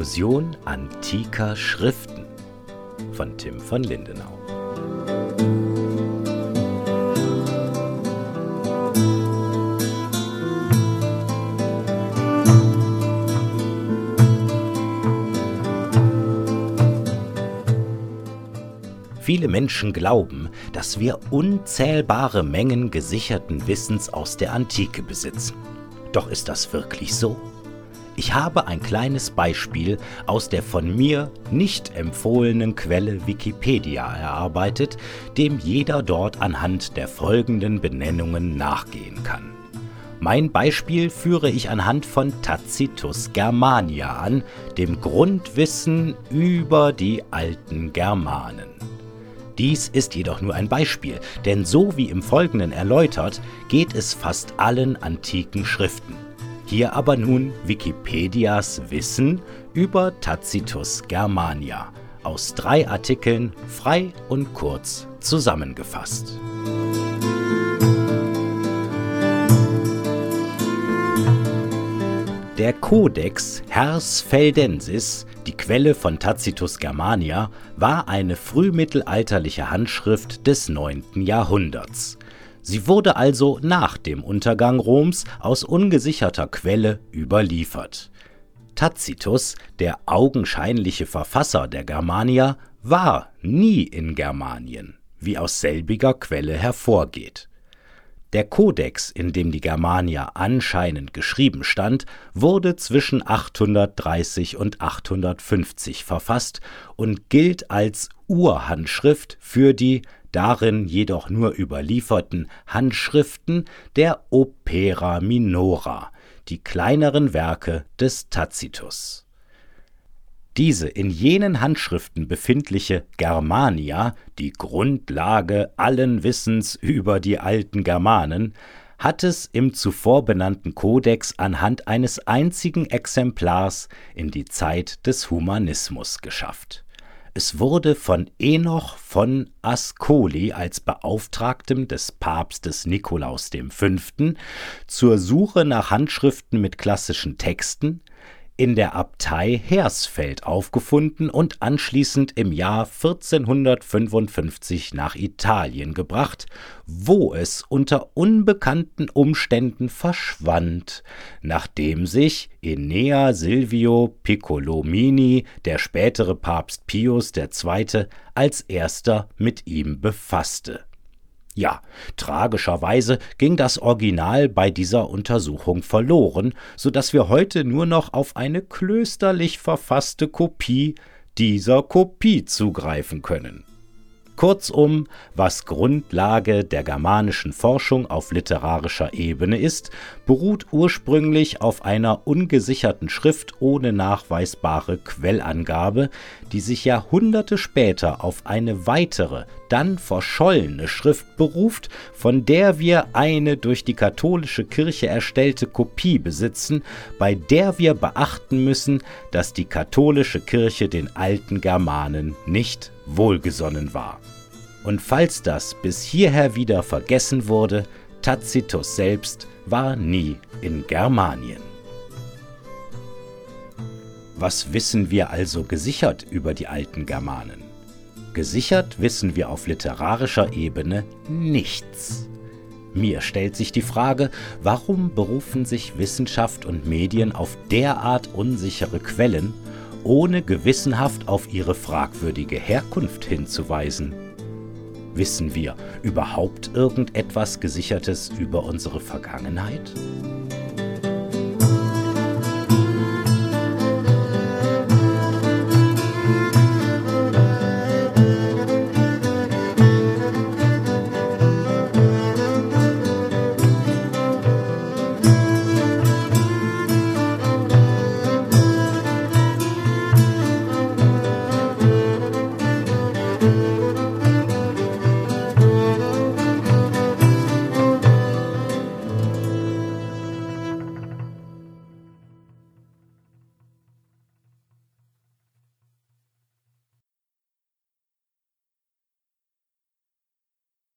Illusion antiker Schriften von Tim von Lindenau. Viele Menschen glauben, dass wir unzählbare Mengen gesicherten Wissens aus der Antike besitzen. Doch ist das wirklich so? Ich habe ein kleines Beispiel aus der von mir nicht empfohlenen Quelle Wikipedia erarbeitet, dem jeder dort anhand der folgenden Benennungen nachgehen kann. Mein Beispiel führe ich anhand von Tacitus Germania an, dem Grundwissen über die alten Germanen. Dies ist jedoch nur ein Beispiel, denn so wie im Folgenden erläutert, geht es fast allen antiken Schriften. Hier aber nun Wikipedias Wissen über Tacitus Germania aus drei Artikeln frei und kurz zusammengefasst. Der Codex Hersfeldensis, die Quelle von Tacitus Germania, war eine frühmittelalterliche Handschrift des 9. Jahrhunderts. Sie wurde also nach dem Untergang Roms aus ungesicherter Quelle überliefert. Tacitus, der augenscheinliche Verfasser der Germania, war nie in Germanien, wie aus selbiger Quelle hervorgeht der Kodex, in dem die Germania anscheinend geschrieben stand, wurde zwischen 830 und 850 verfasst und gilt als Urhandschrift für die darin jedoch nur überlieferten Handschriften der Opera Minora, die kleineren Werke des Tacitus diese in jenen Handschriften befindliche Germania, die Grundlage allen Wissens über die alten Germanen, hat es im zuvor benannten Kodex anhand eines einzigen Exemplars in die Zeit des Humanismus geschafft. Es wurde von Enoch von Ascoli als Beauftragtem des Papstes Nikolaus V. zur Suche nach Handschriften mit klassischen Texten in der Abtei Hersfeld aufgefunden und anschließend im Jahr 1455 nach Italien gebracht, wo es unter unbekannten Umständen verschwand, nachdem sich Enea Silvio Piccolomini, der spätere Papst Pius II., als erster mit ihm befasste ja, tragischerweise ging das Original bei dieser Untersuchung verloren, so dass wir heute nur noch auf eine klösterlich verfasste Kopie dieser Kopie zugreifen können. Kurzum, was Grundlage der germanischen Forschung auf literarischer Ebene ist, beruht ursprünglich auf einer ungesicherten Schrift ohne nachweisbare Quellangabe, die sich Jahrhunderte später auf eine weitere, dann verschollene Schrift beruft, von der wir eine durch die katholische Kirche erstellte Kopie besitzen, bei der wir beachten müssen, dass die katholische Kirche den alten Germanen nicht wohlgesonnen war. Und falls das bis hierher wieder vergessen wurde, Tacitus selbst war nie in Germanien. Was wissen wir also gesichert über die alten Germanen? Gesichert wissen wir auf literarischer Ebene nichts. Mir stellt sich die Frage, warum berufen sich Wissenschaft und Medien auf derart unsichere Quellen, ohne gewissenhaft auf ihre fragwürdige Herkunft hinzuweisen? Wissen wir überhaupt irgendetwas Gesichertes über unsere Vergangenheit?